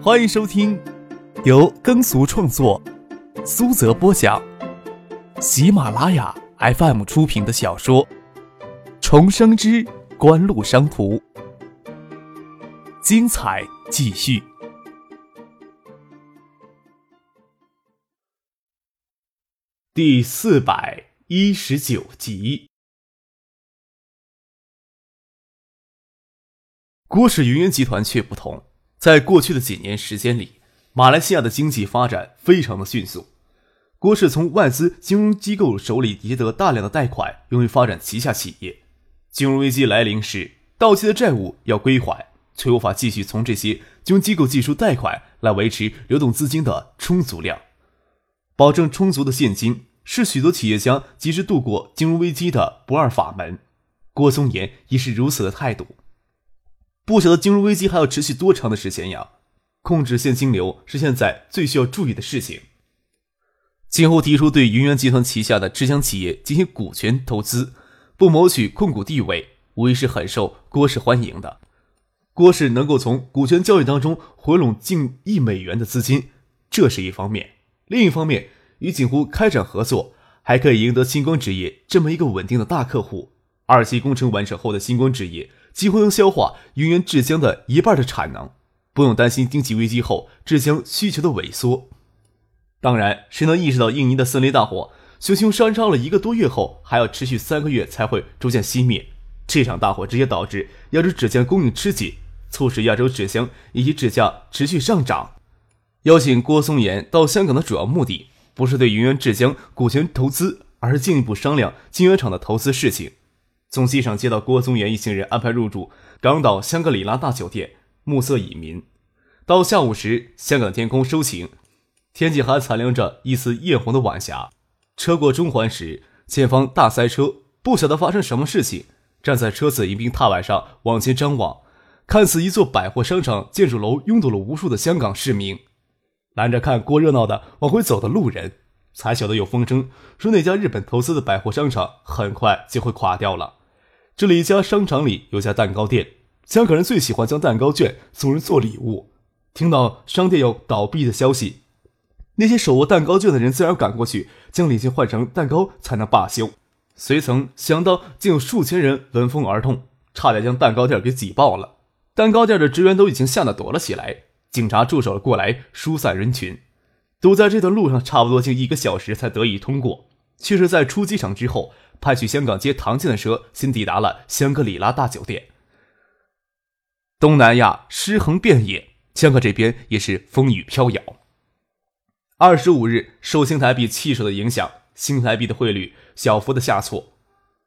欢迎收听由耕俗创作、苏泽播讲、喜马拉雅 FM 出品的小说《重生之官路商途》，精彩继续，第四百一十九集。郭氏云烟集团却不同。在过去的几年时间里，马来西亚的经济发展非常的迅速。郭氏从外资金融机构手里接得大量的贷款，用于发展旗下企业。金融危机来临时，到期的债务要归还，却无法继续从这些金融机构借出贷款来维持流动资金的充足量。保证充足的现金是许多企业家及时度过金融危机的不二法门。郭松岩也是如此的态度。不晓得金融危机还要持续多长的时间呀？控制现金流是现在最需要注意的事情。今后提出对云源集团旗下的制香企业进行股权投资，不谋取控股地位，无疑是很受郭氏欢迎的。郭氏能够从股权交易当中回笼近亿美元的资金，这是一方面；另一方面，与锦湖开展合作，还可以赢得星光纸业这么一个稳定的大客户。二期工程完成后的星光纸业。几乎能消化云源制浆的一半的产能，不用担心经济危机后制浆需求的萎缩。当然，谁能意识到印尼的森林大火熊熊烧烧了一个多月后，还要持续三个月才会逐渐熄灭？这场大火直接导致亚洲纸浆供应吃紧，促使亚洲纸浆以及纸价持续上涨。邀请郭松岩到香港的主要目的，不是对云源制浆股权投资，而是进一步商量晶圆厂的投资事情。从机场接到郭宗元一行人，安排入住港岛香格里拉大酒店，暮色已明。到下午时，香港天空收晴，天际还残留着一丝艳红的晚霞。车过中环时，前方大塞车，不晓得发生什么事情。站在车子迎宾踏板上往前张望，看似一座百货商场建筑楼拥堵了无数的香港市民，拦着看过热闹的往回走的路人，才晓得有风声说那家日本投资的百货商场很快就会垮掉了。这里一家商场里有家蛋糕店，香港人最喜欢将蛋糕券送人做礼物。听到商店要倒闭的消息，那些手握蛋糕券的人自然赶过去，将礼金换成蛋糕才能罢休。谁曾想到，竟有数千人闻风而动，差点将蛋糕店给挤爆了。蛋糕店的职员都已经吓得躲了起来，警察驻守了过来疏散人群。堵在这段路上差不多近一个小时才得以通过，却是在出机场之后。派去香港接唐静的车先抵达了香格里拉大酒店。东南亚尸横遍野，香港这边也是风雨飘摇。二十五日，受新台币弃守的影响，新台币的汇率小幅的下挫。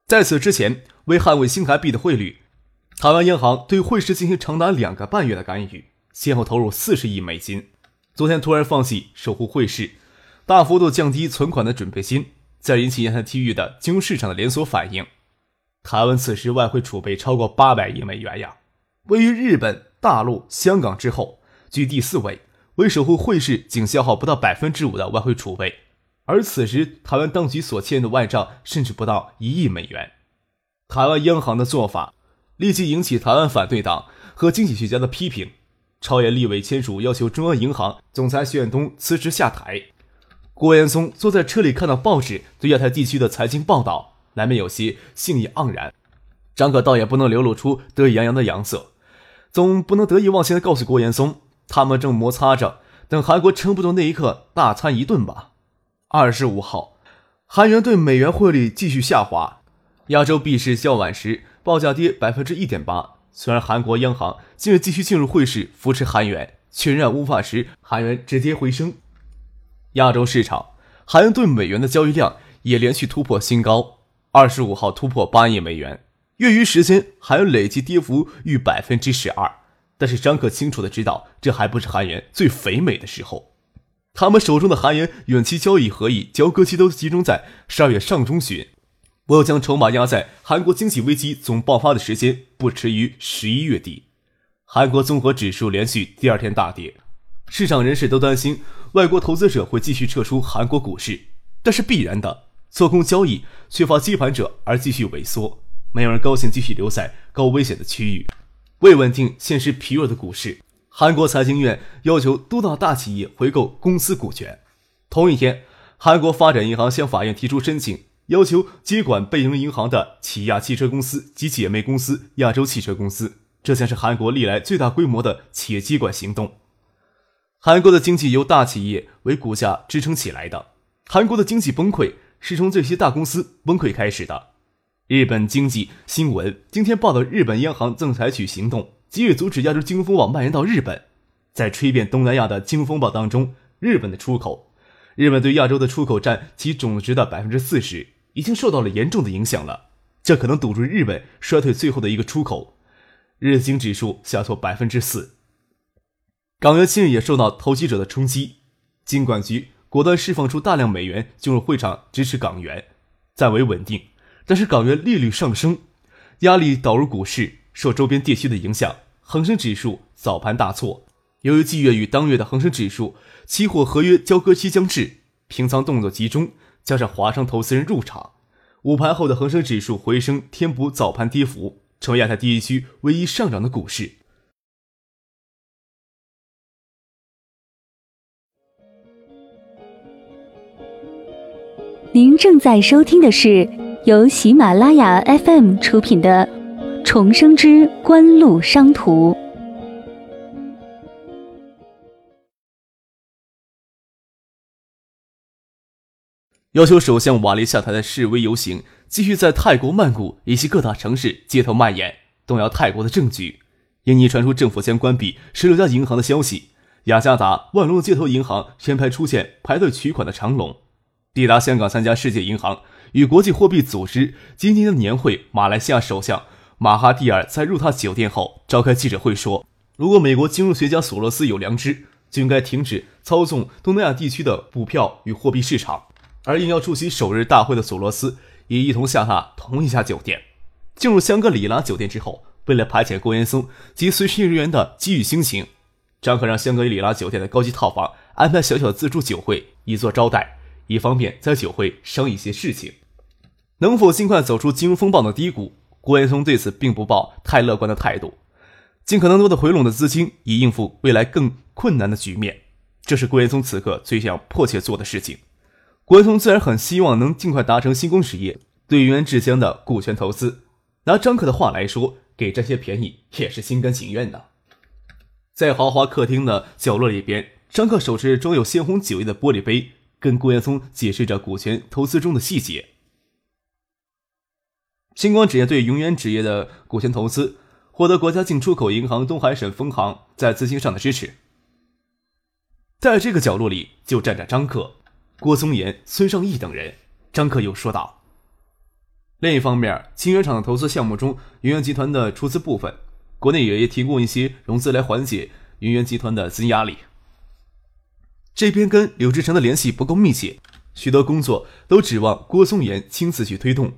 在此之前，为捍卫新台币的汇率，台湾央行对汇市进行长达两个半月的干预，先后投入四十亿美金。昨天突然放弃守护汇市，大幅度降低存款的准备金。在引起沿海区域的金融市场的连锁反应，台湾此时外汇储备超过八百亿美元呀，位于日本、大陆、香港之后，居第四位。为守护汇市，仅消耗不到百分之五的外汇储备，而此时台湾当局所欠的外账甚至不到一亿美元。台湾央行的做法立即引起台湾反对党和经济学家的批评，朝野立委签署要求中央银行总裁徐远东辞职下台。郭延松坐在车里，看到报纸对亚太地区的财经报道，难免有些兴意盎然。张可倒也不能流露出得意洋洋的洋色，总不能得意忘形的告诉郭延松，他们正摩擦着，等韩国撑不住那一刻大餐一顿吧。二十五号，韩元对美元汇率继续下滑，亚洲币市较晚时报价跌百分之一点八。虽然韩国央行近日继续进入汇市扶持韩元，却仍无法使韩元止跌回升。亚洲市场，韩元兑美元的交易量也连续突破新高，二十五号突破八亿美元。月余时间，韩元累计跌幅逾百分之十二。但是张可清楚的知道，这还不是韩元最肥美的时候。他们手中的韩元远期交易合议交割期都集中在十二月上中旬，我要将筹码压在韩国经济危机总爆发的时间不迟于十一月底。韩国综合指数连续第二天大跌，市场人士都担心。外国投资者会继续撤出韩国股市，这是必然的，做空交易缺乏接盘者而继续萎缩，没有人高兴继续留在高危险的区域，为稳定现实疲弱的股市。韩国财经院要求多大大企业回购公司股权。同一天，韩国发展银行向法院提出申请，要求接管贝营银行的起亚汽车公司及姐妹公司亚洲汽车公司。这将是韩国历来最大规模的企业接管行动。韩国的经济由大企业为骨架支撑起来的。韩国的经济崩溃是从这些大公司崩溃开始的。日本经济新闻今天报道，日本央行正采取行动。急于阻止亚洲金融风暴蔓延到日本，在吹遍东南亚的金融风暴当中，日本的出口，日本对亚洲的出口占其总值的百分之四十，已经受到了严重的影响了。这可能堵住日本衰退最后的一个出口。日经指数下挫百分之四。港元今日也受到投机者的冲击，金管局果断释放出大量美元进入会场支持港元，暂为稳定。但是港元利率上升，压力导入股市。受周边地区的影响，恒生指数早盘大挫。由于季月与当月的恒生指数期货合约交割期将至，平仓动作集中，加上华商投资人入场，午盘后的恒生指数回升填补早盘跌幅，成为亚太地区唯一上涨的股市。您正在收听的是由喜马拉雅 FM 出品的。重生之官路商途。要求首相瓦利下台的示威游行继续在泰国曼谷以及各大城市街头蔓延，动摇泰国的政局。印尼传出政府将关闭十六家银行的消息，雅加达、万隆街头银行前排出现排队取款的长龙。抵达香港参加世界银行与国际货币组织今年的年会，马来西亚首相。马哈蒂尔在入榻酒店后召开记者会说：“如果美国金融学家索罗斯有良知，就应该停止操纵东南亚地区的股票与货币市场。”而应邀出席首日大会的索罗斯也一同下榻同一家酒店。进入香格里拉酒店之后，为了排遣郭岩松及随行人员的机遇心情，张可让香格里拉酒店的高级套房安排小小的自助酒会以作招待，一方面在酒会商议一些事情。能否尽快走出金融风暴的低谷？郭延松对此并不抱太乐观的态度，尽可能多的回笼的资金，以应付未来更困难的局面，这是郭延松此刻最想迫切做的事情。郭延松自然很希望能尽快达成新工实业对元志江的股权投资。拿张克的话来说，给这些便宜也是心甘情愿的。在豪华客厅的角落里边，张克手持装有鲜红酒液的玻璃杯，跟郭延松解释着股权投资中的细节。星光纸业对永远纸业的股权投资，获得国家进出口银行东海省分行在资金上的支持。在这个角落里，就站着张克、郭松岩、孙尚义等人。张克又说道：“另一方面，晶圆厂的投资项目中，永源集团的出资部分，国内也提供一些融资来缓解永源集团的资金压力。这边跟柳志成的联系不够密切，许多工作都指望郭松岩亲自去推动。”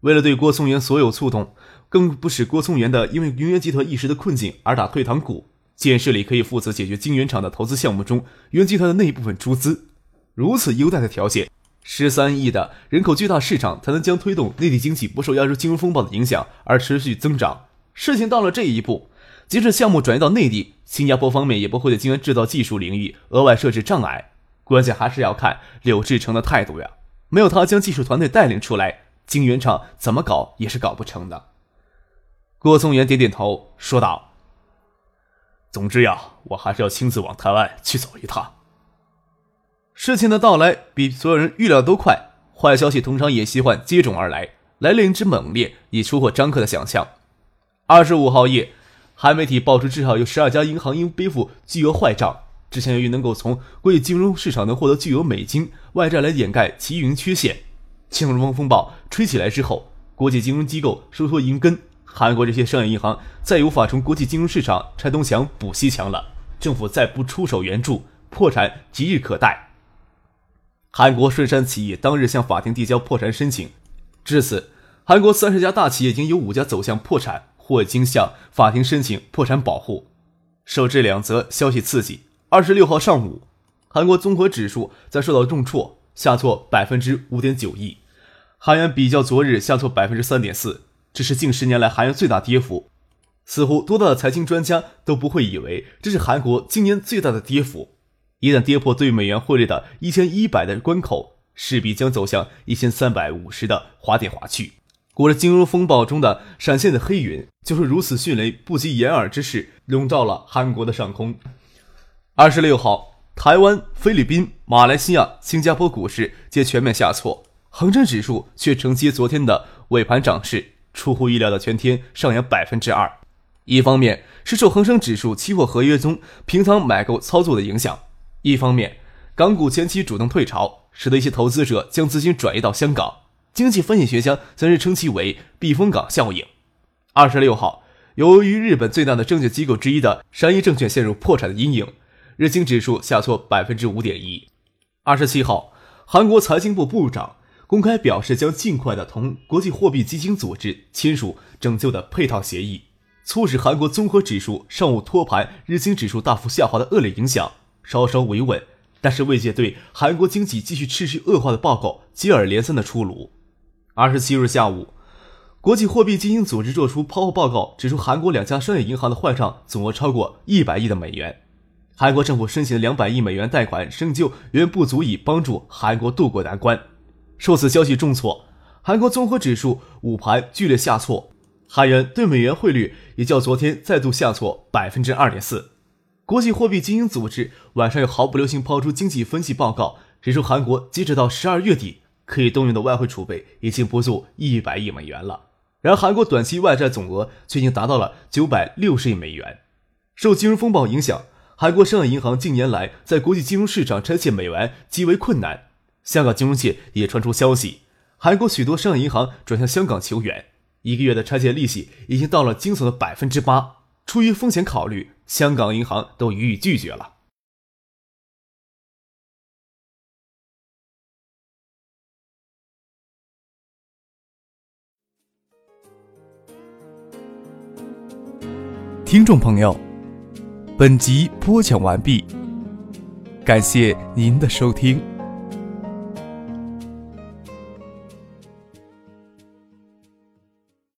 为了对郭松岩所有触动，更不使郭松岩的因为云源集团一时的困境而打退堂鼓。建设里可以负责解决晶圆厂的投资项目中云源集团的那一部分出资。如此优待的条件，十三亿的人口巨大市场才能将推动内地经济不受亚洲金融风暴的影响而持续增长。事情到了这一步，即使项目转移到内地，新加坡方面也不会对晶圆制造技术领域额外设置障碍。关键还是要看柳志成的态度呀，没有他将技术团队带领出来。晶圆厂怎么搞也是搞不成的。郭松元点点头，说道：“总之呀，我还是要亲自往台湾去走一趟。”事情的到来比所有人预料都快，坏消息通常也喜欢接踵而来，来临之猛烈已出乎张克的想象。二十五号夜，韩媒体爆出至少有十二家银行因背负巨额坏账，之前由于能够从国际金融市场能获得巨额美金外债来掩盖其运营缺陷。金融风暴吹起来之后，国际金融机构收缩银根，韩国这些商业银行再也无法从国际金融市场拆东墙补西墙了。政府再不出手援助，破产即日可待。韩国顺山企业当日向法庭递交破产申请，至此，韩国三十家大企业已经有五家走向破产或已经向法庭申请破产保护。受这两则消息刺激，二十六号上午，韩国综合指数在受到重挫。下挫百分之五点九一，韩元比较昨日下挫百分之三点四，这是近十年来韩元最大跌幅。似乎多大的财经专家都不会以为这是韩国今年最大的跌幅。一旦跌破对美元汇率的一千一百的关口，势必将走向一千三百五十的滑点滑去。裹着金融风暴中的闪现的黑云，就是如此迅雷不及掩耳之势笼罩了韩国的上空。二十六号，台湾、菲律宾、马来西亚、新加坡股市皆全面下挫，恒生指数却承接昨天的尾盘涨势，出乎意料的全天上扬百分之二。一方面是受恒生指数期货合约中平仓买购操作的影响，一方面港股前期主动退潮，使得一些投资者将资金转移到香港。经济分析学家则是称其为“避风港效应”。二十六号，由于日本最大的证券机构之一的山一证券陷入破产的阴影，日经指数下挫百分之五点一。二十七号，韩国财经部部长公开表示，将尽快的同国际货币基金组织签署拯救的配套协议，促使韩国综合指数上午托盘日经指数大幅下滑的恶劣影响稍稍维稳，但是外界对韩国经济继续持续恶化的报告接二连三的出炉。二十七日下午，国际货币基金组织作出抛货报告，指出韩国两家商业银行的坏账总额超过一百亿的美元。韩国政府申请的两百亿美元贷款拯救远不足以帮助韩国渡过难关。受此消息重挫，韩国综合指数午盘剧烈下挫，韩元对美元汇率也较昨天再度下挫百分之二点四。国际货币基金组织晚上又毫不留情抛出经济分析报告，指出韩国截止到十二月底。可以动用的外汇储备已经不足一百亿美元了，然而韩国短期外债总额却已经达到了九百六十亿美元。受金融风暴影响，韩国商业银行近年来在国际金融市场拆借美元极为困难。香港金融界也传出消息，韩国许多商业银行转向香港求援，一个月的拆借利息已经到了惊悚的百分之八。出于风险考虑，香港银行都予以拒绝了。听众朋友，本集播讲完毕，感谢您的收听。